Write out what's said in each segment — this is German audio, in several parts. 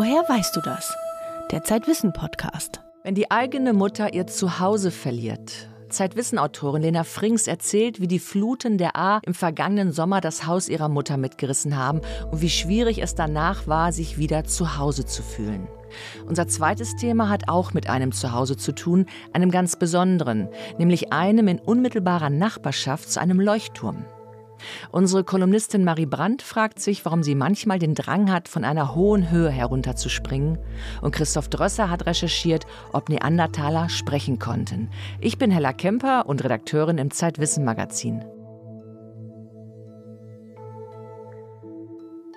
Woher weißt du das? Der Zeitwissen Podcast. Wenn die eigene Mutter ihr Zuhause verliert. Zeitwissen-Autorin Lena Frings erzählt, wie die Fluten der A im vergangenen Sommer das Haus ihrer Mutter mitgerissen haben und wie schwierig es danach war, sich wieder zu Hause zu fühlen. Unser zweites Thema hat auch mit einem Zuhause zu tun, einem ganz besonderen, nämlich einem in unmittelbarer Nachbarschaft zu einem Leuchtturm. Unsere Kolumnistin Marie Brandt fragt sich, warum sie manchmal den Drang hat, von einer hohen Höhe herunterzuspringen. Und Christoph Drösser hat recherchiert, ob Neandertaler sprechen konnten. Ich bin Hella Kemper und Redakteurin im Zeitwissen Magazin.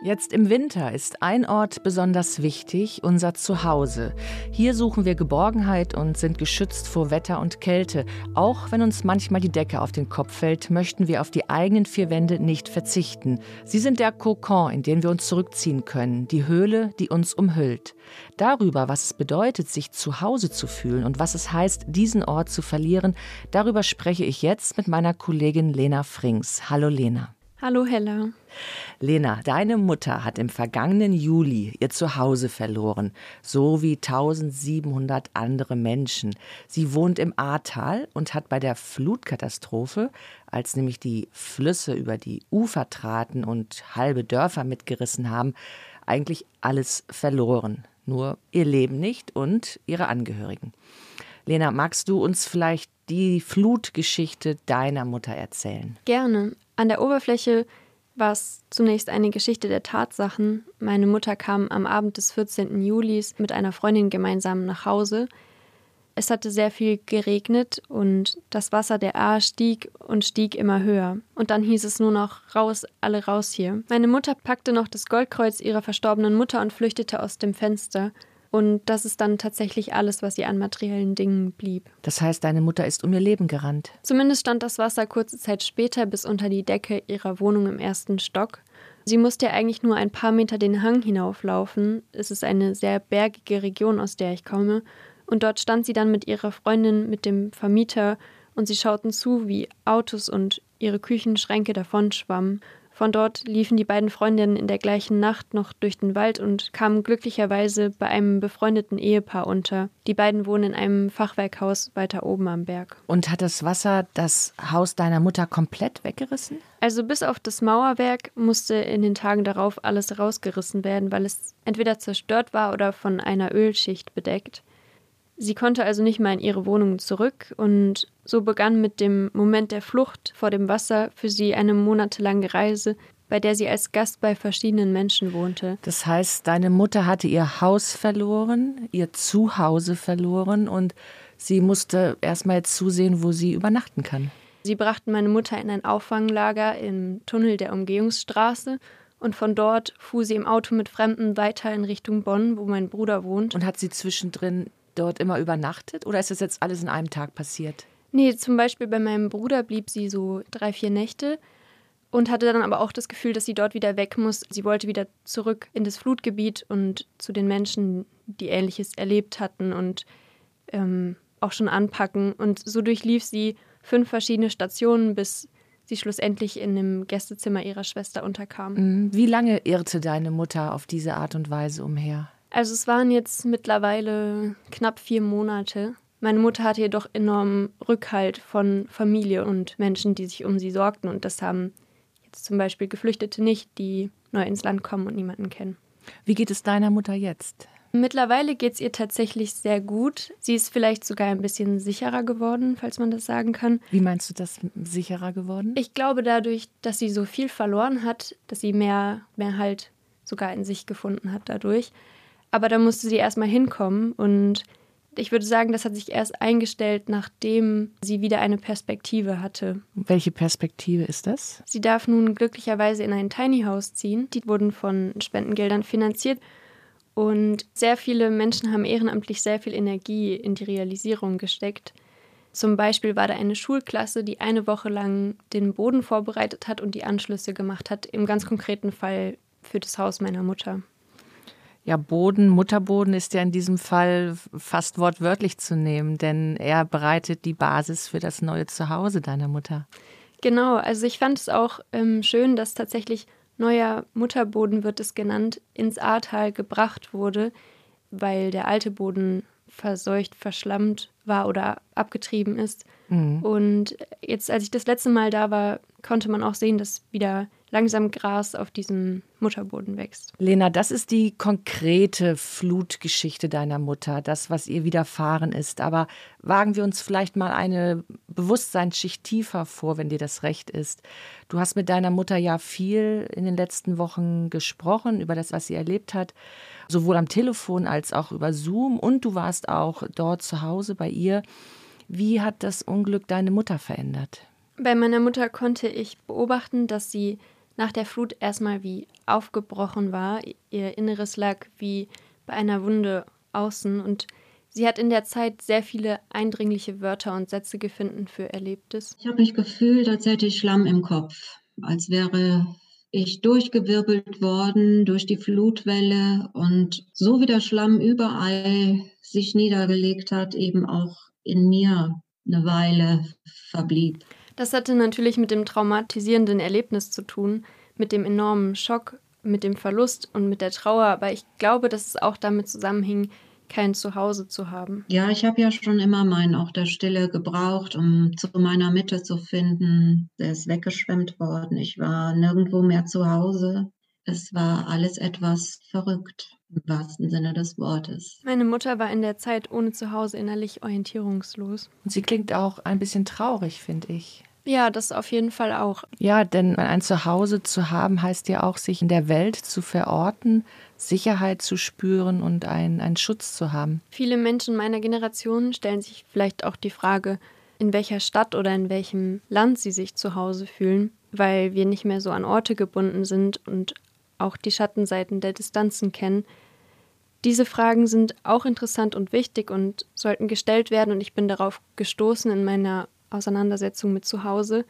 Jetzt im Winter ist ein Ort besonders wichtig, unser Zuhause. Hier suchen wir Geborgenheit und sind geschützt vor Wetter und Kälte. Auch wenn uns manchmal die Decke auf den Kopf fällt, möchten wir auf die eigenen vier Wände nicht verzichten. Sie sind der Kokon, in den wir uns zurückziehen können, die Höhle, die uns umhüllt. Darüber, was es bedeutet, sich zu Hause zu fühlen und was es heißt, diesen Ort zu verlieren, darüber spreche ich jetzt mit meiner Kollegin Lena Frings. Hallo Lena. Hallo Hella. Lena, deine Mutter hat im vergangenen Juli ihr Zuhause verloren, so wie 1700 andere Menschen. Sie wohnt im Ahrtal und hat bei der Flutkatastrophe, als nämlich die Flüsse über die Ufer traten und halbe Dörfer mitgerissen haben, eigentlich alles verloren. Nur ihr Leben nicht und ihre Angehörigen. Lena, magst du uns vielleicht die Flutgeschichte deiner Mutter erzählen? Gerne. An der Oberfläche war es zunächst eine Geschichte der Tatsachen. Meine Mutter kam am Abend des 14. Julis mit einer Freundin gemeinsam nach Hause. Es hatte sehr viel geregnet und das Wasser der Ahr stieg und stieg immer höher. Und dann hieß es nur noch raus, alle raus hier. Meine Mutter packte noch das Goldkreuz ihrer verstorbenen Mutter und flüchtete aus dem Fenster. Und das ist dann tatsächlich alles, was ihr an materiellen Dingen blieb. Das heißt, deine Mutter ist um ihr Leben gerannt. Zumindest stand das Wasser kurze Zeit später bis unter die Decke ihrer Wohnung im ersten Stock. Sie musste ja eigentlich nur ein paar Meter den Hang hinauflaufen. Es ist eine sehr bergige Region, aus der ich komme. Und dort stand sie dann mit ihrer Freundin, mit dem Vermieter, und sie schauten zu, wie Autos und ihre Küchenschränke davonschwammen. Von dort liefen die beiden Freundinnen in der gleichen Nacht noch durch den Wald und kamen glücklicherweise bei einem befreundeten Ehepaar unter. Die beiden wohnen in einem Fachwerkhaus weiter oben am Berg. Und hat das Wasser das Haus deiner Mutter komplett weggerissen? Also bis auf das Mauerwerk musste in den Tagen darauf alles rausgerissen werden, weil es entweder zerstört war oder von einer Ölschicht bedeckt. Sie konnte also nicht mehr in ihre Wohnung zurück und so begann mit dem Moment der Flucht vor dem Wasser für sie eine monatelange Reise, bei der sie als Gast bei verschiedenen Menschen wohnte. Das heißt, deine Mutter hatte ihr Haus verloren, ihr Zuhause verloren und sie musste erstmal jetzt zusehen, wo sie übernachten kann. Sie brachten meine Mutter in ein Auffanglager im Tunnel der Umgehungsstraße und von dort fuhr sie im Auto mit Fremden weiter in Richtung Bonn, wo mein Bruder wohnt. Und hat sie zwischendrin dort immer übernachtet oder ist das jetzt alles in einem Tag passiert? Nee, zum Beispiel bei meinem Bruder blieb sie so drei, vier Nächte und hatte dann aber auch das Gefühl, dass sie dort wieder weg muss. Sie wollte wieder zurück in das Flutgebiet und zu den Menschen, die Ähnliches erlebt hatten und ähm, auch schon anpacken. Und so durchlief sie fünf verschiedene Stationen, bis sie schlussendlich in dem Gästezimmer ihrer Schwester unterkam. Mhm. Wie lange irrte deine Mutter auf diese Art und Weise umher? Also es waren jetzt mittlerweile knapp vier Monate. Meine Mutter hatte jedoch enormen Rückhalt von Familie und Menschen, die sich um sie sorgten. Und das haben jetzt zum Beispiel Geflüchtete nicht, die neu ins Land kommen und niemanden kennen. Wie geht es deiner Mutter jetzt? Mittlerweile geht es ihr tatsächlich sehr gut. Sie ist vielleicht sogar ein bisschen sicherer geworden, falls man das sagen kann. Wie meinst du das sicherer geworden? Ich glaube dadurch, dass sie so viel verloren hat, dass sie mehr, mehr halt sogar in sich gefunden hat dadurch. Aber da musste sie erstmal hinkommen und ich würde sagen, das hat sich erst eingestellt, nachdem sie wieder eine Perspektive hatte. Welche Perspektive ist das? Sie darf nun glücklicherweise in ein Tiny House ziehen. Die wurden von Spendengeldern finanziert. Und sehr viele Menschen haben ehrenamtlich sehr viel Energie in die Realisierung gesteckt. Zum Beispiel war da eine Schulklasse, die eine Woche lang den Boden vorbereitet hat und die Anschlüsse gemacht hat, im ganz konkreten Fall für das Haus meiner Mutter. Ja, Boden, Mutterboden ist ja in diesem Fall fast wortwörtlich zu nehmen, denn er bereitet die Basis für das neue Zuhause deiner Mutter. Genau, also ich fand es auch ähm, schön, dass tatsächlich neuer Mutterboden wird es genannt, ins Ahrtal gebracht wurde, weil der alte Boden verseucht, verschlammt war oder abgetrieben ist. Mhm. Und jetzt, als ich das letzte Mal da war, konnte man auch sehen, dass wieder langsam Gras auf diesem Mutterboden wächst. Lena, das ist die konkrete Flutgeschichte deiner Mutter, das, was ihr widerfahren ist. Aber wagen wir uns vielleicht mal eine Bewusstseinsschicht tiefer vor, wenn dir das recht ist. Du hast mit deiner Mutter ja viel in den letzten Wochen gesprochen über das, was sie erlebt hat, sowohl am Telefon als auch über Zoom. Und du warst auch dort zu Hause bei ihr. Wie hat das Unglück deine Mutter verändert? Bei meiner Mutter konnte ich beobachten, dass sie nach der Flut erstmal wie aufgebrochen war. Ihr Inneres lag wie bei einer Wunde außen und sie hat in der Zeit sehr viele eindringliche Wörter und Sätze gefunden für Erlebtes. Ich habe mich gefühlt, als hätte ich Schlamm im Kopf, als wäre ich durchgewirbelt worden durch die Flutwelle und so wie der Schlamm überall sich niedergelegt hat, eben auch in mir eine Weile verblieb. Das hatte natürlich mit dem traumatisierenden Erlebnis zu tun, mit dem enormen Schock, mit dem Verlust und mit der Trauer, aber ich glaube, dass es auch damit zusammenhing, kein Zuhause zu haben. Ja, ich habe ja schon immer meinen auch der Stille gebraucht, um zu meiner Mitte zu finden. Der ist weggeschwemmt worden. Ich war nirgendwo mehr zu Hause. Es war alles etwas verrückt, im wahrsten Sinne des Wortes. Meine Mutter war in der Zeit ohne Zuhause innerlich orientierungslos. Und sie klingt auch ein bisschen traurig, finde ich. Ja, das auf jeden Fall auch. Ja, denn ein Zuhause zu haben heißt ja auch, sich in der Welt zu verorten, Sicherheit zu spüren und einen, einen Schutz zu haben. Viele Menschen meiner Generation stellen sich vielleicht auch die Frage, in welcher Stadt oder in welchem Land sie sich zu Hause fühlen, weil wir nicht mehr so an Orte gebunden sind und auch die Schattenseiten der Distanzen kennen. Diese Fragen sind auch interessant und wichtig und sollten gestellt werden und ich bin darauf gestoßen in meiner Auseinandersetzung mit Zuhause.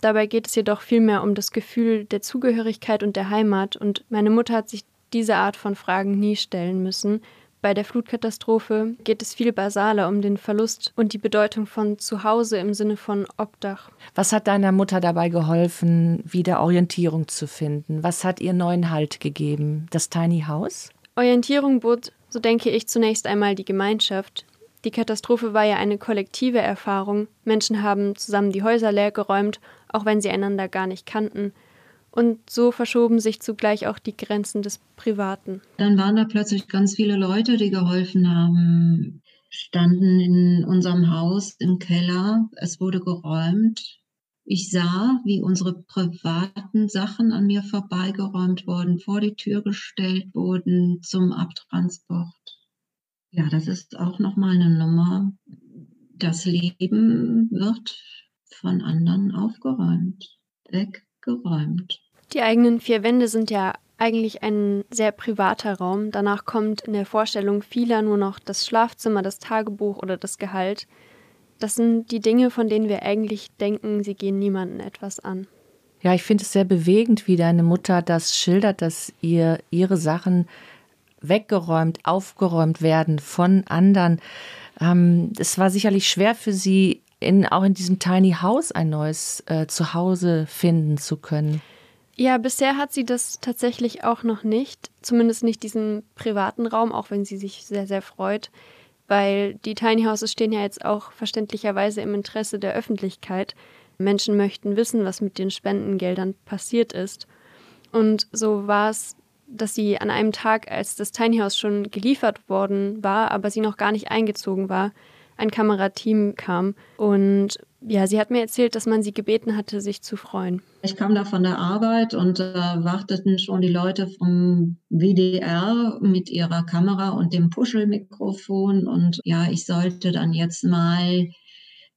Dabei geht es jedoch vielmehr um das Gefühl der Zugehörigkeit und der Heimat und meine Mutter hat sich diese Art von Fragen nie stellen müssen. Bei der Flutkatastrophe geht es viel basaler um den Verlust und die Bedeutung von Zuhause im Sinne von Obdach. Was hat deiner Mutter dabei geholfen, wieder Orientierung zu finden? Was hat ihr neuen Halt gegeben? Das Tiny House? Orientierung bot, so denke ich, zunächst einmal die Gemeinschaft, die Katastrophe war ja eine kollektive Erfahrung. Menschen haben zusammen die Häuser leergeräumt, auch wenn sie einander gar nicht kannten. Und so verschoben sich zugleich auch die Grenzen des Privaten. Dann waren da plötzlich ganz viele Leute, die geholfen haben, standen in unserem Haus im Keller. Es wurde geräumt. Ich sah, wie unsere privaten Sachen an mir vorbeigeräumt wurden, vor die Tür gestellt wurden zum Abtransport. Ja, das ist auch nochmal eine Nummer. Das Leben wird von anderen aufgeräumt, weggeräumt. Die eigenen vier Wände sind ja eigentlich ein sehr privater Raum. Danach kommt in der Vorstellung vieler nur noch das Schlafzimmer, das Tagebuch oder das Gehalt. Das sind die Dinge, von denen wir eigentlich denken, sie gehen niemandem etwas an. Ja, ich finde es sehr bewegend, wie deine Mutter das schildert, dass ihr ihre Sachen weggeräumt, aufgeräumt werden von anderen. Ähm, es war sicherlich schwer für sie, in, auch in diesem Tiny House ein neues äh, Zuhause finden zu können. Ja, bisher hat sie das tatsächlich auch noch nicht, zumindest nicht diesen privaten Raum, auch wenn sie sich sehr, sehr freut, weil die Tiny Houses stehen ja jetzt auch verständlicherweise im Interesse der Öffentlichkeit. Menschen möchten wissen, was mit den Spendengeldern passiert ist. Und so war es dass sie an einem Tag, als das Tiny House schon geliefert worden war, aber sie noch gar nicht eingezogen war, ein Kamerateam kam und ja, sie hat mir erzählt, dass man sie gebeten hatte, sich zu freuen. Ich kam da von der Arbeit und äh, warteten schon die Leute vom WDR mit ihrer Kamera und dem Puschelmikrofon und ja, ich sollte dann jetzt mal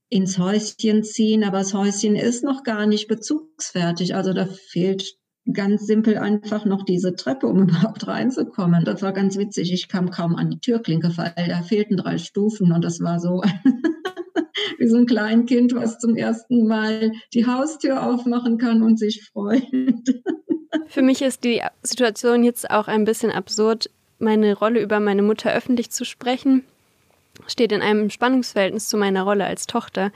ins Häuschen ziehen, aber das Häuschen ist noch gar nicht bezugsfertig. Also da fehlt ganz simpel einfach noch diese Treppe, um überhaupt reinzukommen. Das war ganz witzig. Ich kam kaum an die Türklinke, weil da fehlten drei Stufen und das war so wie so ein Kleinkind, was zum ersten Mal die Haustür aufmachen kann und sich freut. Für mich ist die Situation jetzt auch ein bisschen absurd. Meine Rolle über meine Mutter öffentlich zu sprechen, steht in einem Spannungsverhältnis zu meiner Rolle als Tochter.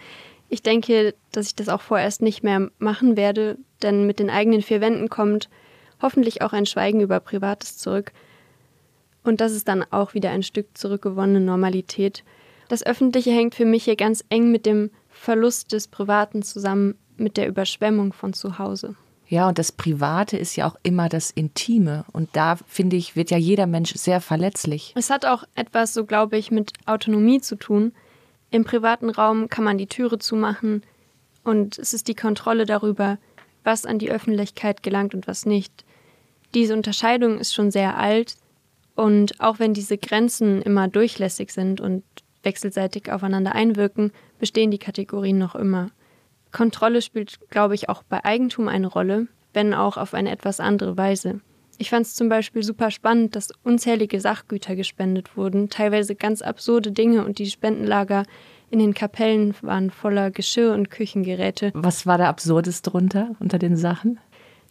Ich denke, dass ich das auch vorerst nicht mehr machen werde, denn mit den eigenen vier Wänden kommt hoffentlich auch ein Schweigen über Privates zurück. Und das ist dann auch wieder ein Stück zurückgewonnene Normalität. Das Öffentliche hängt für mich hier ganz eng mit dem Verlust des Privaten zusammen, mit der Überschwemmung von zu Hause. Ja, und das Private ist ja auch immer das Intime. Und da, finde ich, wird ja jeder Mensch sehr verletzlich. Es hat auch etwas, so glaube ich, mit Autonomie zu tun. Im privaten Raum kann man die Türe zumachen und es ist die Kontrolle darüber, was an die Öffentlichkeit gelangt und was nicht. Diese Unterscheidung ist schon sehr alt und auch wenn diese Grenzen immer durchlässig sind und wechselseitig aufeinander einwirken, bestehen die Kategorien noch immer. Kontrolle spielt, glaube ich, auch bei Eigentum eine Rolle, wenn auch auf eine etwas andere Weise. Ich fand es zum Beispiel super spannend, dass unzählige Sachgüter gespendet wurden, teilweise ganz absurde Dinge und die Spendenlager in den Kapellen waren voller Geschirr und Küchengeräte. Was war da absurdes drunter unter den Sachen?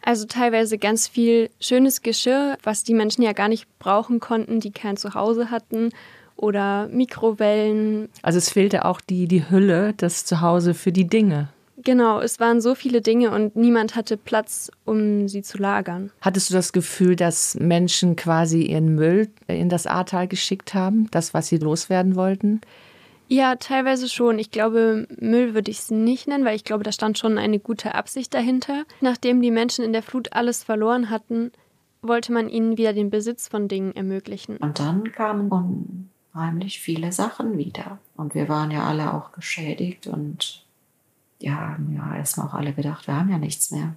Also teilweise ganz viel schönes Geschirr, was die Menschen ja gar nicht brauchen konnten, die kein Zuhause hatten oder Mikrowellen. Also es fehlte auch die, die Hülle, das Zuhause für die Dinge. Genau, es waren so viele Dinge und niemand hatte Platz, um sie zu lagern. Hattest du das Gefühl, dass Menschen quasi ihren Müll in das Ahrtal geschickt haben, das, was sie loswerden wollten? Ja, teilweise schon. Ich glaube, Müll würde ich es nicht nennen, weil ich glaube, da stand schon eine gute Absicht dahinter. Nachdem die Menschen in der Flut alles verloren hatten, wollte man ihnen wieder den Besitz von Dingen ermöglichen. Und dann kamen unheimlich viele Sachen wieder. Und wir waren ja alle auch geschädigt und ja, haben ja erstmal auch alle gedacht, wir haben ja nichts mehr.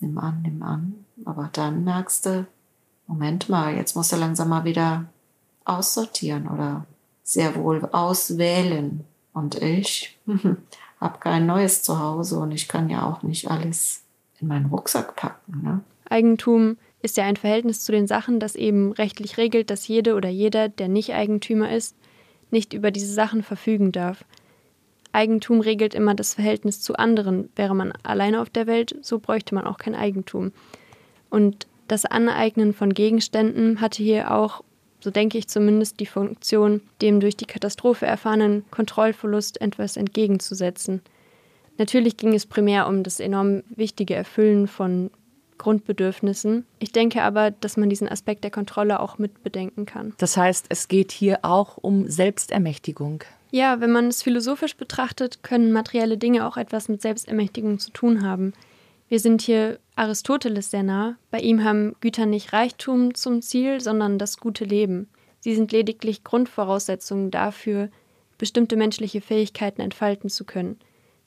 Nimm an, nimm an. Aber dann merkst du, Moment mal, jetzt musst du langsam mal wieder aussortieren oder sehr wohl auswählen. Und ich habe kein neues Zuhause und ich kann ja auch nicht alles in meinen Rucksack packen. Ne? Eigentum ist ja ein Verhältnis zu den Sachen, das eben rechtlich regelt, dass jede oder jeder, der nicht Eigentümer ist, nicht über diese Sachen verfügen darf. Eigentum regelt immer das Verhältnis zu anderen. Wäre man alleine auf der Welt, so bräuchte man auch kein Eigentum. Und das Aneignen von Gegenständen hatte hier auch, so denke ich zumindest, die Funktion, dem durch die Katastrophe erfahrenen Kontrollverlust etwas entgegenzusetzen. Natürlich ging es primär um das enorm wichtige Erfüllen von Grundbedürfnissen. Ich denke aber, dass man diesen Aspekt der Kontrolle auch mit bedenken kann. Das heißt, es geht hier auch um Selbstermächtigung. Ja, wenn man es philosophisch betrachtet, können materielle Dinge auch etwas mit Selbstermächtigung zu tun haben. Wir sind hier Aristoteles sehr nah. Bei ihm haben Güter nicht Reichtum zum Ziel, sondern das gute Leben. Sie sind lediglich Grundvoraussetzungen dafür, bestimmte menschliche Fähigkeiten entfalten zu können.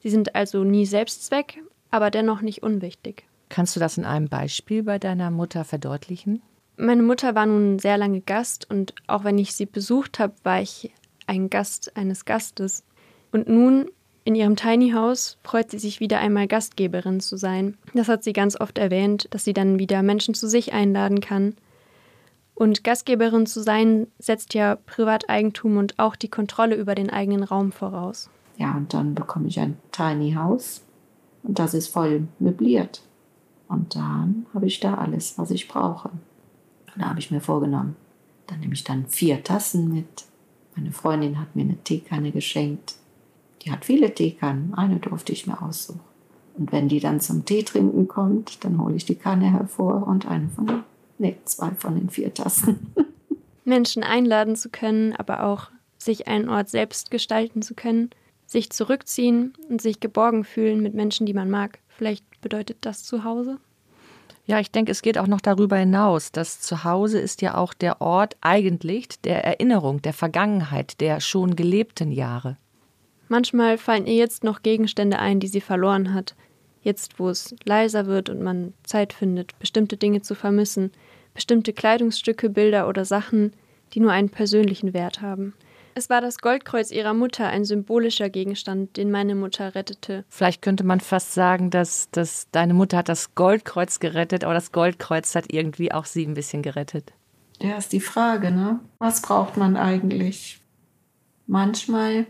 Sie sind also nie Selbstzweck, aber dennoch nicht unwichtig. Kannst du das in einem Beispiel bei deiner Mutter verdeutlichen? Meine Mutter war nun sehr lange Gast und auch wenn ich sie besucht habe, war ich ein Gast eines Gastes. Und nun in ihrem Tiny House freut sie sich wieder einmal Gastgeberin zu sein. Das hat sie ganz oft erwähnt, dass sie dann wieder Menschen zu sich einladen kann. Und Gastgeberin zu sein setzt ja Privateigentum und auch die Kontrolle über den eigenen Raum voraus. Ja, und dann bekomme ich ein Tiny House und das ist voll möbliert. Und dann habe ich da alles, was ich brauche. Da habe ich mir vorgenommen, dann nehme ich dann vier Tassen mit, meine Freundin hat mir eine Teekanne geschenkt. Die hat viele Teekannen, eine durfte ich mir aussuchen. Und wenn die dann zum Tee trinken kommt, dann hole ich die Kanne hervor und eine von den, nee, zwei von den vier Tassen. Menschen einladen zu können, aber auch sich einen Ort selbst gestalten zu können, sich zurückziehen und sich geborgen fühlen mit Menschen, die man mag. Vielleicht bedeutet das Zuhause? Ja, ich denke, es geht auch noch darüber hinaus. Das Zuhause ist ja auch der Ort eigentlich der Erinnerung, der Vergangenheit, der schon gelebten Jahre. Manchmal fallen ihr jetzt noch Gegenstände ein, die sie verloren hat. Jetzt, wo es leiser wird und man Zeit findet, bestimmte Dinge zu vermissen, bestimmte Kleidungsstücke, Bilder oder Sachen, die nur einen persönlichen Wert haben. Es war das Goldkreuz ihrer Mutter, ein symbolischer Gegenstand, den meine Mutter rettete. Vielleicht könnte man fast sagen, dass, dass deine Mutter hat das Goldkreuz gerettet, aber das Goldkreuz hat irgendwie auch sie ein bisschen gerettet. Ja, ist die Frage, ne? Was braucht man eigentlich? Manchmal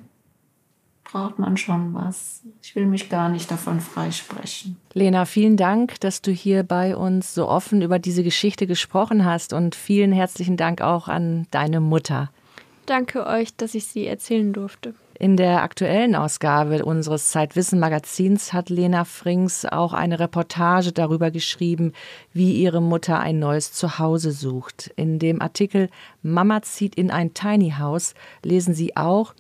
braucht man schon was. Ich will mich gar nicht davon freisprechen. Lena, vielen Dank, dass du hier bei uns so offen über diese Geschichte gesprochen hast und vielen herzlichen Dank auch an deine Mutter. Danke euch, dass ich sie erzählen durfte. In der aktuellen Ausgabe unseres Zeitwissen Magazins hat Lena Frings auch eine Reportage darüber geschrieben, wie ihre Mutter ein neues Zuhause sucht. In dem Artikel Mama zieht in ein Tiny House lesen Sie auch,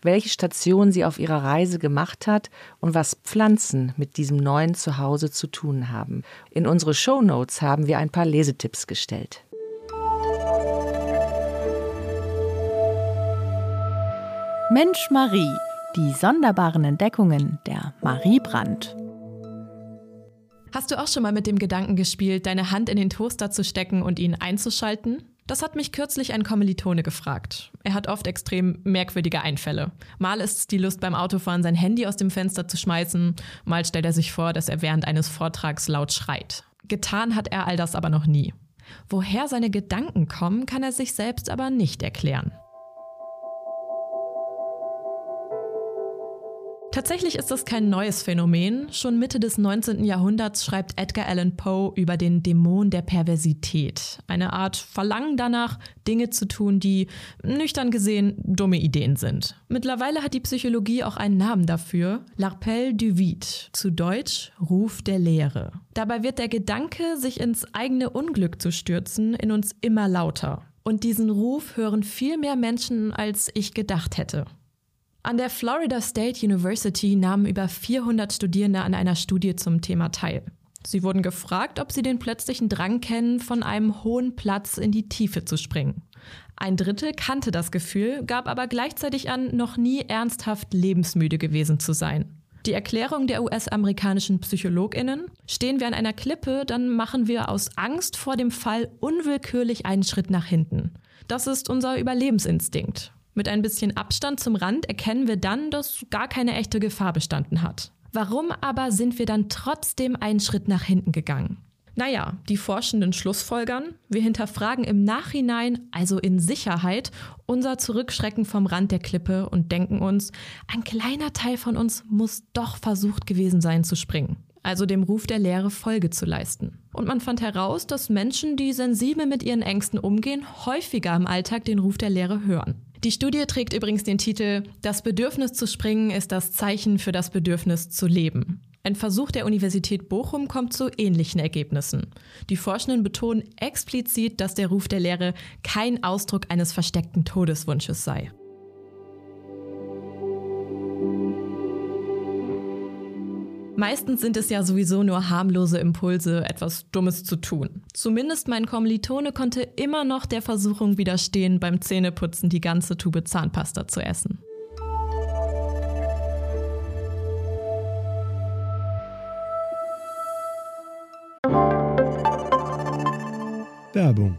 welche Station sie auf ihrer Reise gemacht hat und was Pflanzen mit diesem neuen Zuhause zu tun haben. In unsere Show Notes haben wir ein paar Lesetipps gestellt. Mensch Marie, die sonderbaren Entdeckungen der Marie Brandt. Hast du auch schon mal mit dem Gedanken gespielt, deine Hand in den Toaster zu stecken und ihn einzuschalten? Das hat mich kürzlich ein Kommilitone gefragt. Er hat oft extrem merkwürdige Einfälle. Mal ist es die Lust beim Autofahren, sein Handy aus dem Fenster zu schmeißen, mal stellt er sich vor, dass er während eines Vortrags laut schreit. Getan hat er all das aber noch nie. Woher seine Gedanken kommen, kann er sich selbst aber nicht erklären. Tatsächlich ist das kein neues Phänomen. Schon Mitte des 19. Jahrhunderts schreibt Edgar Allan Poe über den Dämon der Perversität. Eine Art Verlangen danach, Dinge zu tun, die, nüchtern gesehen, dumme Ideen sind. Mittlerweile hat die Psychologie auch einen Namen dafür. L'Arpel du Vide, zu Deutsch Ruf der Leere. Dabei wird der Gedanke, sich ins eigene Unglück zu stürzen, in uns immer lauter. Und diesen Ruf hören viel mehr Menschen, als ich gedacht hätte. An der Florida State University nahmen über 400 Studierende an einer Studie zum Thema teil. Sie wurden gefragt, ob sie den plötzlichen Drang kennen, von einem hohen Platz in die Tiefe zu springen. Ein Drittel kannte das Gefühl, gab aber gleichzeitig an, noch nie ernsthaft lebensmüde gewesen zu sein. Die Erklärung der US-amerikanischen Psychologinnen, stehen wir an einer Klippe, dann machen wir aus Angst vor dem Fall unwillkürlich einen Schritt nach hinten. Das ist unser Überlebensinstinkt. Mit ein bisschen Abstand zum Rand erkennen wir dann, dass gar keine echte Gefahr bestanden hat. Warum aber sind wir dann trotzdem einen Schritt nach hinten gegangen? Naja, die Forschenden schlussfolgern, wir hinterfragen im Nachhinein, also in Sicherheit, unser Zurückschrecken vom Rand der Klippe und denken uns, ein kleiner Teil von uns muss doch versucht gewesen sein zu springen, also dem Ruf der Lehre Folge zu leisten. Und man fand heraus, dass Menschen, die sensibel mit ihren Ängsten umgehen, häufiger im Alltag den Ruf der Lehre hören. Die Studie trägt übrigens den Titel Das Bedürfnis zu springen ist das Zeichen für das Bedürfnis zu leben. Ein Versuch der Universität Bochum kommt zu ähnlichen Ergebnissen. Die Forschenden betonen explizit, dass der Ruf der Lehre kein Ausdruck eines versteckten Todeswunsches sei. Meistens sind es ja sowieso nur harmlose Impulse, etwas Dummes zu tun. Zumindest mein Kommilitone konnte immer noch der Versuchung widerstehen, beim Zähneputzen die ganze Tube Zahnpasta zu essen. Werbung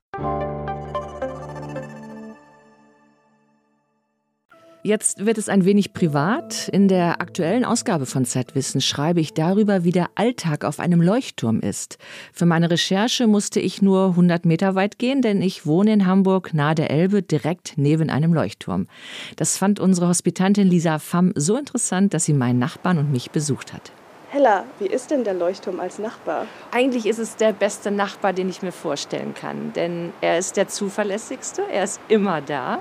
Jetzt wird es ein wenig privat. In der aktuellen Ausgabe von Zeitwissen schreibe ich darüber, wie der Alltag auf einem Leuchtturm ist. Für meine Recherche musste ich nur 100 Meter weit gehen, denn ich wohne in Hamburg nahe der Elbe, direkt neben einem Leuchtturm. Das fand unsere Hospitantin Lisa Pham so interessant, dass sie meinen Nachbarn und mich besucht hat. Hella, wie ist denn der Leuchtturm als Nachbar? Eigentlich ist es der beste Nachbar, den ich mir vorstellen kann, denn er ist der zuverlässigste, er ist immer da.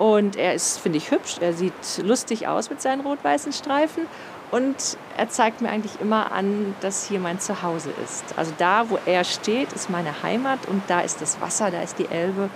Und er ist, finde ich, hübsch. Er sieht lustig aus mit seinen rot-weißen Streifen. Und er zeigt mir eigentlich immer an, dass hier mein Zuhause ist. Also da, wo er steht, ist meine Heimat und da ist das Wasser, da ist die Elbe.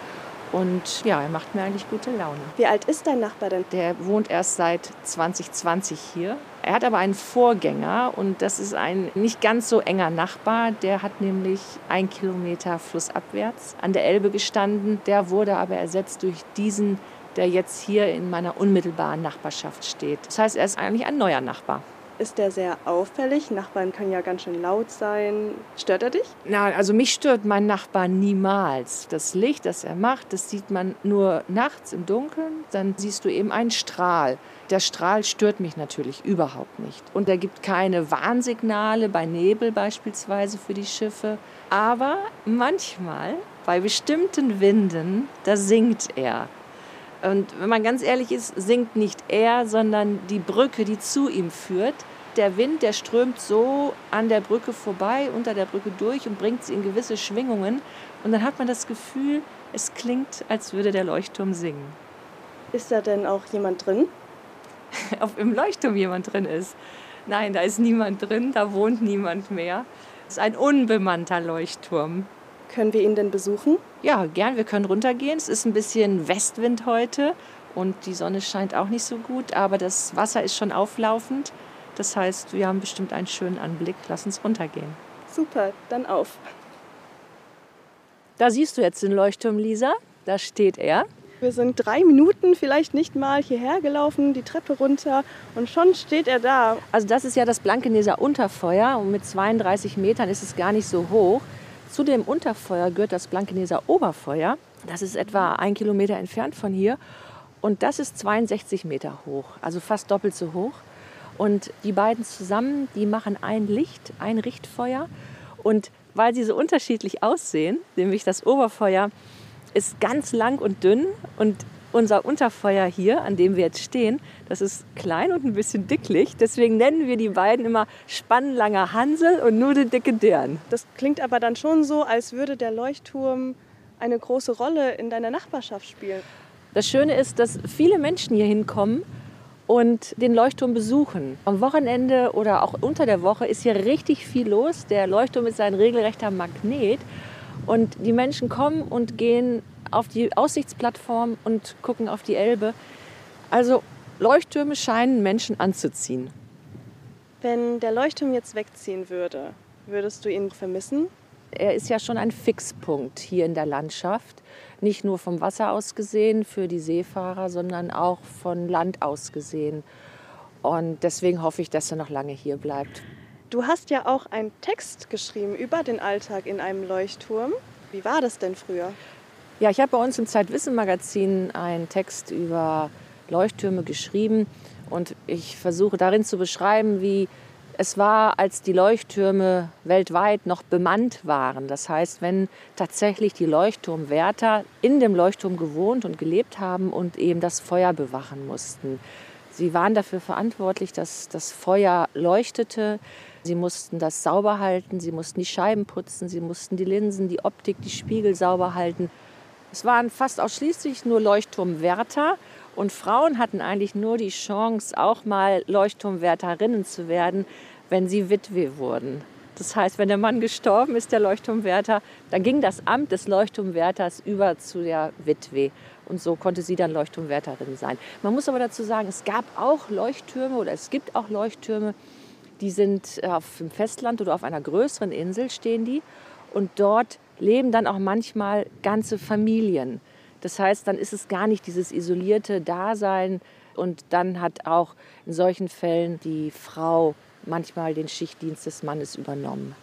Und ja, er macht mir eigentlich gute Laune. Wie alt ist dein Nachbar denn? Der wohnt erst seit 2020 hier. Er hat aber einen Vorgänger und das ist ein nicht ganz so enger Nachbar. Der hat nämlich ein Kilometer flussabwärts an der Elbe gestanden. Der wurde aber ersetzt durch diesen der jetzt hier in meiner unmittelbaren Nachbarschaft steht. Das heißt, er ist eigentlich ein neuer Nachbar. Ist der sehr auffällig? Nachbarn können ja ganz schön laut sein. Stört er dich? Na, also mich stört mein Nachbar niemals. Das Licht, das er macht, das sieht man nur nachts im Dunkeln. Dann siehst du eben einen Strahl. Der Strahl stört mich natürlich überhaupt nicht. Und er gibt keine Warnsignale bei Nebel beispielsweise für die Schiffe. Aber manchmal, bei bestimmten Winden, da singt er. Und wenn man ganz ehrlich ist, singt nicht er, sondern die Brücke, die zu ihm führt. Der Wind, der strömt so an der Brücke vorbei, unter der Brücke durch und bringt sie in gewisse Schwingungen. Und dann hat man das Gefühl, es klingt, als würde der Leuchtturm singen. Ist da denn auch jemand drin? Ob im Leuchtturm jemand drin ist? Nein, da ist niemand drin, da wohnt niemand mehr. Es ist ein unbemannter Leuchtturm. Können wir ihn denn besuchen? Ja, gern. Wir können runtergehen. Es ist ein bisschen Westwind heute und die Sonne scheint auch nicht so gut, aber das Wasser ist schon auflaufend. Das heißt, wir haben bestimmt einen schönen Anblick. Lass uns runtergehen. Super, dann auf. Da siehst du jetzt den Leuchtturm, Lisa. Da steht er. Wir sind drei Minuten vielleicht nicht mal hierher gelaufen, die Treppe runter und schon steht er da. Also das ist ja das Blankeneser Unterfeuer und mit 32 Metern ist es gar nicht so hoch. Zu dem Unterfeuer gehört das Blankeneser Oberfeuer. Das ist etwa ein Kilometer entfernt von hier. Und das ist 62 Meter hoch, also fast doppelt so hoch. Und die beiden zusammen, die machen ein Licht, ein Richtfeuer. Und weil sie so unterschiedlich aussehen, nämlich das Oberfeuer ist ganz lang und dünn und unser Unterfeuer hier, an dem wir jetzt stehen, das ist klein und ein bisschen dicklich. Deswegen nennen wir die beiden immer Spannlanger Hansel und Nudeldicke Dern. Das klingt aber dann schon so, als würde der Leuchtturm eine große Rolle in deiner Nachbarschaft spielen. Das Schöne ist, dass viele Menschen hier hinkommen und den Leuchtturm besuchen. Am Wochenende oder auch unter der Woche ist hier richtig viel los. Der Leuchtturm ist ein regelrechter Magnet. Und die Menschen kommen und gehen auf die Aussichtsplattform und gucken auf die Elbe. Also Leuchttürme scheinen Menschen anzuziehen. Wenn der Leuchtturm jetzt wegziehen würde, würdest du ihn vermissen? Er ist ja schon ein Fixpunkt hier in der Landschaft. Nicht nur vom Wasser aus gesehen für die Seefahrer, sondern auch von Land aus gesehen. Und deswegen hoffe ich, dass er noch lange hier bleibt. Du hast ja auch einen Text geschrieben über den Alltag in einem Leuchtturm. Wie war das denn früher? Ja, ich habe bei uns im Zeitwissen-Magazin einen Text über Leuchttürme geschrieben und ich versuche darin zu beschreiben, wie es war, als die Leuchttürme weltweit noch bemannt waren. Das heißt, wenn tatsächlich die Leuchtturmwärter in dem Leuchtturm gewohnt und gelebt haben und eben das Feuer bewachen mussten. Sie waren dafür verantwortlich, dass das Feuer leuchtete. Sie mussten das sauber halten, sie mussten die Scheiben putzen, sie mussten die Linsen, die Optik, die Spiegel sauber halten. Es waren fast ausschließlich nur Leuchtturmwärter und Frauen hatten eigentlich nur die Chance, auch mal Leuchtturmwärterinnen zu werden, wenn sie Witwe wurden. Das heißt, wenn der Mann gestorben ist, der Leuchtturmwärter, dann ging das Amt des Leuchtturmwärters über zu der Witwe. Und so konnte sie dann Leuchtturmwärterin sein. Man muss aber dazu sagen, es gab auch Leuchttürme oder es gibt auch Leuchttürme, die sind auf dem Festland oder auf einer größeren Insel stehen die. Und dort leben dann auch manchmal ganze Familien. Das heißt, dann ist es gar nicht dieses isolierte Dasein und dann hat auch in solchen Fällen die Frau manchmal den Schichtdienst des Mannes übernommen.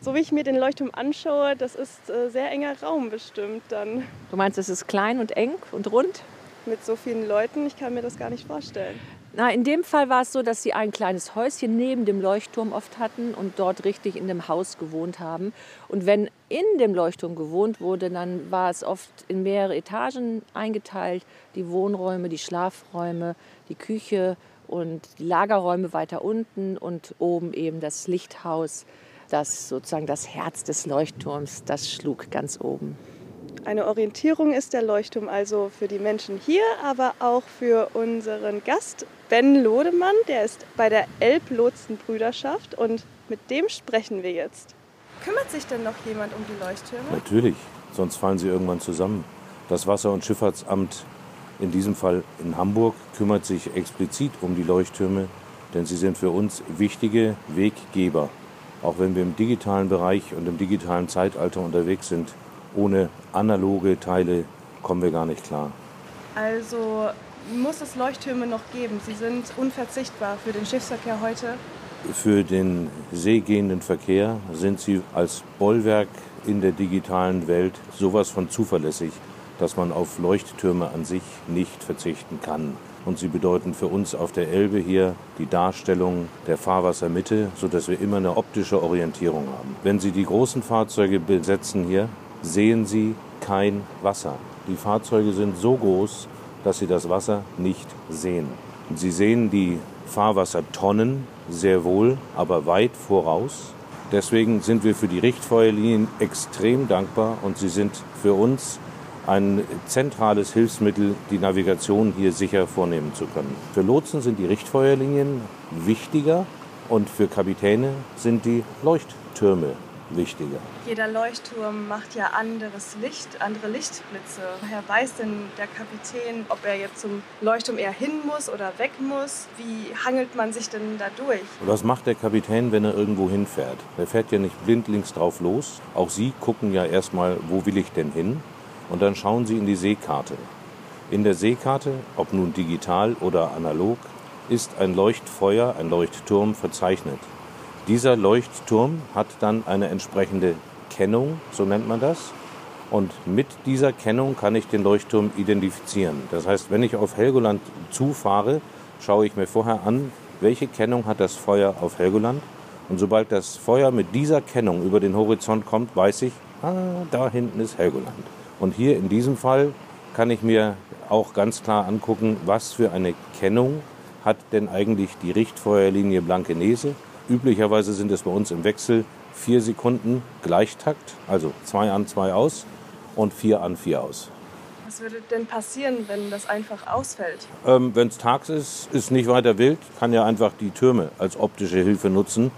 So wie ich mir den Leuchtturm anschaue, das ist äh, sehr enger Raum bestimmt dann. Du meinst, es ist klein und eng und rund? Mit so vielen Leuten, ich kann mir das gar nicht vorstellen. Na, in dem Fall war es so, dass sie ein kleines Häuschen neben dem Leuchtturm oft hatten und dort richtig in dem Haus gewohnt haben. Und wenn in dem Leuchtturm gewohnt wurde, dann war es oft in mehrere Etagen eingeteilt. Die Wohnräume, die Schlafräume, die Küche und die Lagerräume weiter unten und oben eben das Lichthaus, das sozusagen das Herz des Leuchtturms, das schlug ganz oben. Eine Orientierung ist der Leuchtturm also für die Menschen hier, aber auch für unseren Gast Ben Lodemann. Der ist bei der Elblotsenbrüderschaft und mit dem sprechen wir jetzt. Kümmert sich denn noch jemand um die Leuchttürme? Natürlich, sonst fallen sie irgendwann zusammen. Das Wasser- und Schifffahrtsamt, in diesem Fall in Hamburg, kümmert sich explizit um die Leuchttürme, denn sie sind für uns wichtige Weggeber. Auch wenn wir im digitalen Bereich und im digitalen Zeitalter unterwegs sind, ohne analoge Teile kommen wir gar nicht klar. Also muss es Leuchttürme noch geben? Sie sind unverzichtbar für den Schiffsverkehr heute. Für den seegehenden Verkehr sind sie als Bollwerk in der digitalen Welt sowas von zuverlässig, dass man auf Leuchttürme an sich nicht verzichten kann. Und sie bedeuten für uns auf der Elbe hier die Darstellung der Fahrwassermitte, sodass wir immer eine optische Orientierung haben. Wenn Sie die großen Fahrzeuge besetzen hier, sehen Sie kein Wasser. Die Fahrzeuge sind so groß, dass Sie das Wasser nicht sehen. Sie sehen die Fahrwassertonnen sehr wohl, aber weit voraus. Deswegen sind wir für die Richtfeuerlinien extrem dankbar und sie sind für uns ein zentrales Hilfsmittel, die Navigation hier sicher vornehmen zu können. Für Lotsen sind die Richtfeuerlinien wichtiger und für Kapitäne sind die Leuchttürme wichtiger. Jeder Leuchtturm macht ja anderes Licht, andere Lichtblitze. Woher weiß denn der Kapitän, ob er jetzt zum Leuchtturm eher hin muss oder weg muss? Wie hangelt man sich denn da durch? Was macht der Kapitän, wenn er irgendwo hinfährt? Er fährt ja nicht blindlings drauf los. Auch Sie gucken ja erstmal, wo will ich denn hin? Und dann schauen Sie in die Seekarte. In der Seekarte, ob nun digital oder analog, ist ein Leuchtfeuer, ein Leuchtturm verzeichnet. Dieser Leuchtturm hat dann eine entsprechende Kennung, so nennt man das. Und mit dieser Kennung kann ich den Leuchtturm identifizieren. Das heißt, wenn ich auf Helgoland zufahre, schaue ich mir vorher an, welche Kennung hat das Feuer auf Helgoland. Und sobald das Feuer mit dieser Kennung über den Horizont kommt, weiß ich, ah, da hinten ist Helgoland. Und hier in diesem Fall kann ich mir auch ganz klar angucken, was für eine Kennung hat denn eigentlich die Richtfeuerlinie Blankenese Üblicherweise sind es bei uns im Wechsel vier Sekunden Gleichtakt, also zwei an, zwei aus und vier an, vier aus. Was würde denn passieren, wenn das einfach ausfällt? Ähm, wenn es tags ist, ist nicht weiter wild, kann ja einfach die Türme als optische Hilfe nutzen.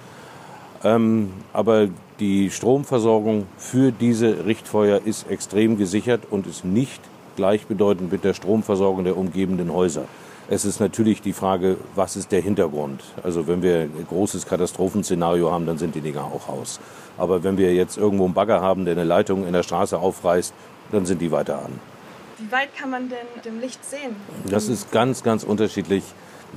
Ähm, aber die Stromversorgung für diese Richtfeuer ist extrem gesichert und ist nicht gleichbedeutend mit der Stromversorgung der umgebenden Häuser. Es ist natürlich die Frage, was ist der Hintergrund? Also wenn wir ein großes Katastrophenszenario haben, dann sind die Dinger auch aus. Aber wenn wir jetzt irgendwo einen Bagger haben, der eine Leitung in der Straße aufreißt, dann sind die weiter an. Wie weit kann man denn dem Licht sehen? Das ist ganz, ganz unterschiedlich,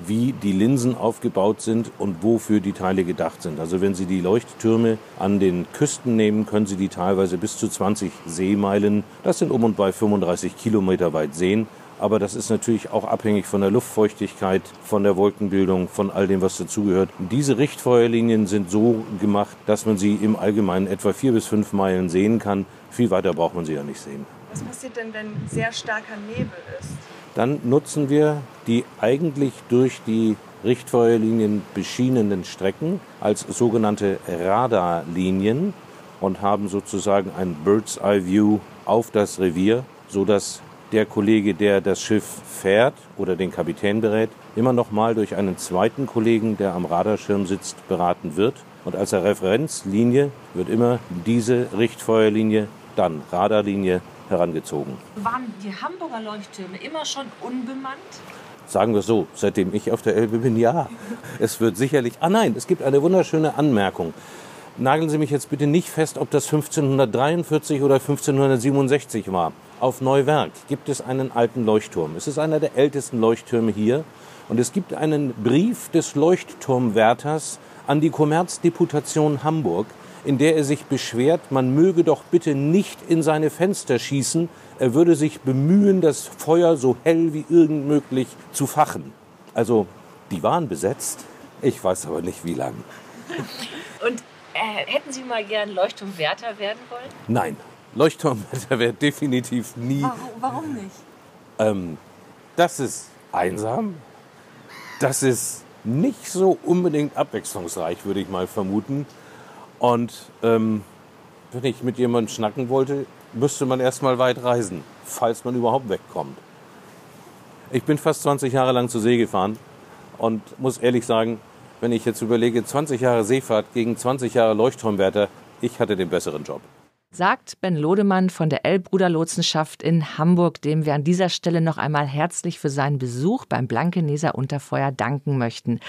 wie die Linsen aufgebaut sind und wofür die Teile gedacht sind. Also wenn Sie die Leuchttürme an den Küsten nehmen, können Sie die teilweise bis zu 20 Seemeilen, das sind um und bei 35 Kilometer weit sehen. Aber das ist natürlich auch abhängig von der Luftfeuchtigkeit, von der Wolkenbildung, von all dem, was dazugehört. Diese Richtfeuerlinien sind so gemacht, dass man sie im Allgemeinen etwa vier bis fünf Meilen sehen kann. Viel weiter braucht man sie ja nicht sehen. Was passiert denn, wenn sehr starker Nebel ist? Dann nutzen wir die eigentlich durch die Richtfeuerlinien beschienenen Strecken als sogenannte Radarlinien und haben sozusagen ein Bird's Eye View auf das Revier, sodass der Kollege, der das Schiff fährt oder den Kapitän berät, immer noch mal durch einen zweiten Kollegen, der am Radarschirm sitzt, beraten wird. Und als Referenzlinie wird immer diese Richtfeuerlinie, dann Radarlinie, herangezogen. Waren die Hamburger Leuchttürme immer schon unbemannt? Sagen wir so, seitdem ich auf der Elbe bin, ja. Es wird sicherlich. Ah nein, es gibt eine wunderschöne Anmerkung. Nageln Sie mich jetzt bitte nicht fest, ob das 1543 oder 1567 war auf Neuwerk gibt es einen alten Leuchtturm. Es ist einer der ältesten Leuchttürme hier. Und es gibt einen Brief des Leuchtturmwärters an die Kommerzdeputation Hamburg, in der er sich beschwert, man möge doch bitte nicht in seine Fenster schießen. Er würde sich bemühen, das Feuer so hell wie irgend möglich zu fachen. Also, die waren besetzt. Ich weiß aber nicht, wie lang. Und äh, hätten Sie mal gern Leuchtturmwärter werden wollen? Nein. Leuchtturmwetter wäre definitiv nie. Warum, warum nicht? Ähm, das ist einsam. Das ist nicht so unbedingt abwechslungsreich, würde ich mal vermuten. Und ähm, wenn ich mit jemandem schnacken wollte, müsste man erst mal weit reisen, falls man überhaupt wegkommt. Ich bin fast 20 Jahre lang zur See gefahren und muss ehrlich sagen, wenn ich jetzt überlege, 20 Jahre Seefahrt gegen 20 Jahre Leuchtturmwärter, ich hatte den besseren Job. sagt Ben Lodemann von der Elbbruderlotsenschaft in Hamburg, dem wir an dieser Stelle noch einmal herzlich für seinen Besuch beim Blankeneser Unterfeuer danken möchten.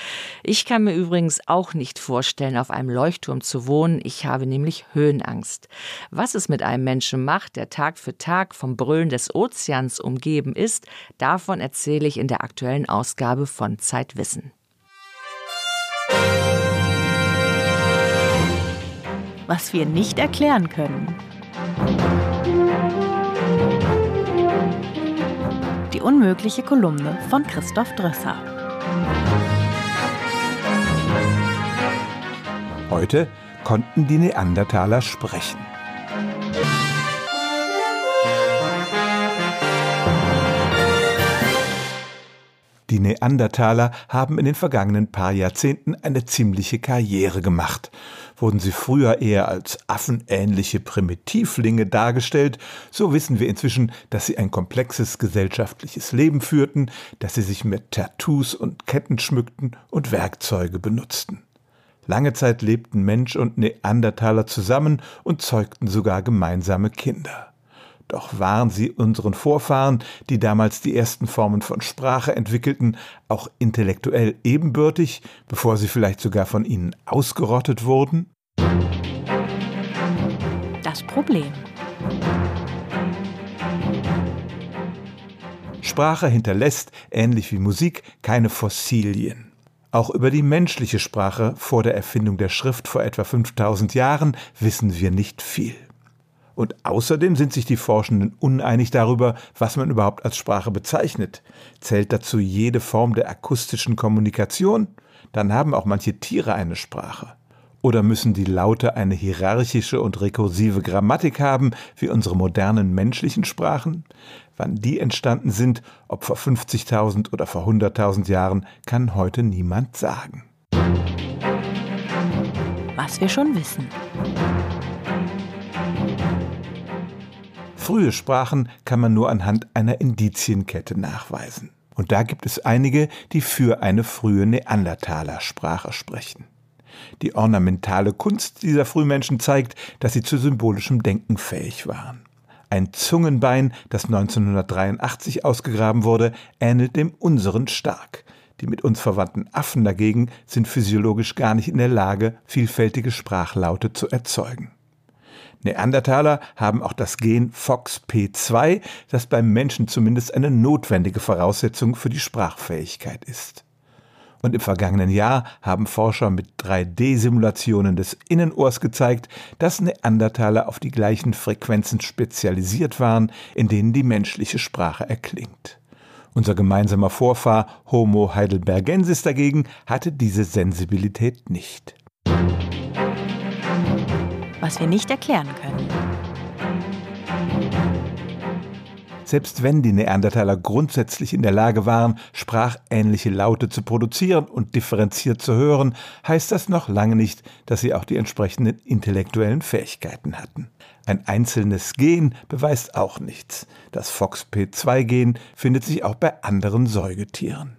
Ich kann mir übrigens auch nicht vorstellen, auf einem Leuchtturm zu wohnen. Ich habe nämlich Höhenangst. Was es mit einem Menschen macht, der Tag für Tag vom Brüllen des Ozeans umgeben ist, davon erzähle ich in der aktuellen Ausgabe von Zeitwissen. Was wir nicht erklären können. Die unmögliche Kolumne von Christoph Drösser. Heute konnten die Neandertaler sprechen. Die Neandertaler haben in den vergangenen paar Jahrzehnten eine ziemliche Karriere gemacht. Wurden sie früher eher als affenähnliche Primitivlinge dargestellt, so wissen wir inzwischen, dass sie ein komplexes gesellschaftliches Leben führten, dass sie sich mit Tattoos und Ketten schmückten und Werkzeuge benutzten. Lange Zeit lebten Mensch und Neandertaler zusammen und zeugten sogar gemeinsame Kinder. Doch waren sie unseren Vorfahren, die damals die ersten Formen von Sprache entwickelten, auch intellektuell ebenbürtig, bevor sie vielleicht sogar von ihnen ausgerottet wurden? Das Problem. Sprache hinterlässt, ähnlich wie Musik, keine Fossilien. Auch über die menschliche Sprache vor der Erfindung der Schrift vor etwa 5000 Jahren wissen wir nicht viel. Und außerdem sind sich die Forschenden uneinig darüber, was man überhaupt als Sprache bezeichnet. Zählt dazu jede Form der akustischen Kommunikation? Dann haben auch manche Tiere eine Sprache. Oder müssen die Laute eine hierarchische und rekursive Grammatik haben, wie unsere modernen menschlichen Sprachen? Wann die entstanden sind, ob vor 50.000 oder vor 100.000 Jahren, kann heute niemand sagen. Was wir schon wissen. Frühe Sprachen kann man nur anhand einer Indizienkette nachweisen. Und da gibt es einige, die für eine frühe Neandertaler-Sprache sprechen. Die ornamentale Kunst dieser Frühmenschen zeigt, dass sie zu symbolischem Denken fähig waren. Ein Zungenbein, das 1983 ausgegraben wurde, ähnelt dem unseren stark. Die mit uns verwandten Affen dagegen sind physiologisch gar nicht in der Lage, vielfältige Sprachlaute zu erzeugen. Neandertaler haben auch das Gen FOXP2, das beim Menschen zumindest eine notwendige Voraussetzung für die Sprachfähigkeit ist. Und im vergangenen Jahr haben Forscher mit 3D-Simulationen des Innenohrs gezeigt, dass Neandertaler auf die gleichen Frequenzen spezialisiert waren, in denen die menschliche Sprache erklingt. Unser gemeinsamer Vorfahr Homo heidelbergensis dagegen hatte diese Sensibilität nicht was wir nicht erklären können. Selbst wenn die Neandertaler grundsätzlich in der Lage waren, sprachähnliche Laute zu produzieren und differenziert zu hören, heißt das noch lange nicht, dass sie auch die entsprechenden intellektuellen Fähigkeiten hatten. Ein einzelnes Gen beweist auch nichts. Das FOXP2-Gen findet sich auch bei anderen Säugetieren.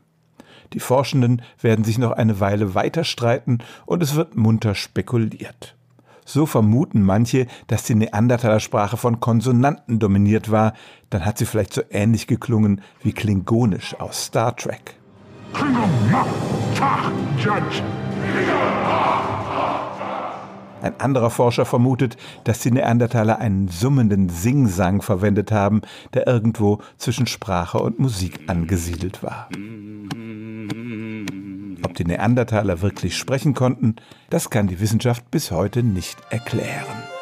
Die Forschenden werden sich noch eine Weile weiter streiten und es wird munter spekuliert. So vermuten manche, dass die Neandertaler-Sprache von Konsonanten dominiert war. Dann hat sie vielleicht so ähnlich geklungen wie Klingonisch aus Star Trek. Ein anderer Forscher vermutet, dass die Neandertaler einen summenden Singsang verwendet haben, der irgendwo zwischen Sprache und Musik angesiedelt war die Neandertaler wirklich sprechen konnten, das kann die Wissenschaft bis heute nicht erklären.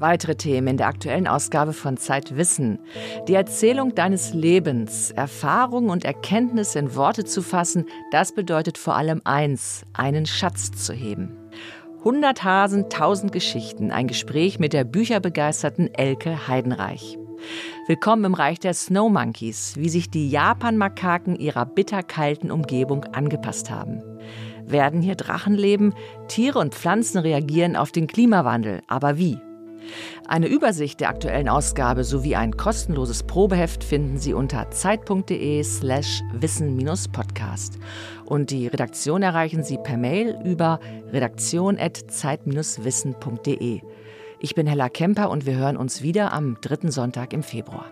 Weitere Themen in der aktuellen Ausgabe von Zeit Wissen. Die Erzählung deines Lebens, Erfahrungen und Erkenntnisse in Worte zu fassen, das bedeutet vor allem eins, einen Schatz zu heben. 100 Hasen, 1000 Geschichten, ein Gespräch mit der bücherbegeisterten Elke Heidenreich. Willkommen im Reich der Snow Monkeys, wie sich die Japan-Makaken ihrer bitterkalten Umgebung angepasst haben. Werden hier Drachen leben? Tiere und Pflanzen reagieren auf den Klimawandel. Aber wie? Eine Übersicht der aktuellen Ausgabe sowie ein kostenloses Probeheft finden Sie unter zeit.de/slash wissen-podcast. Und die Redaktion erreichen Sie per Mail über redaktion.zeit-wissen.de. Ich bin Hella Kemper und wir hören uns wieder am dritten Sonntag im Februar.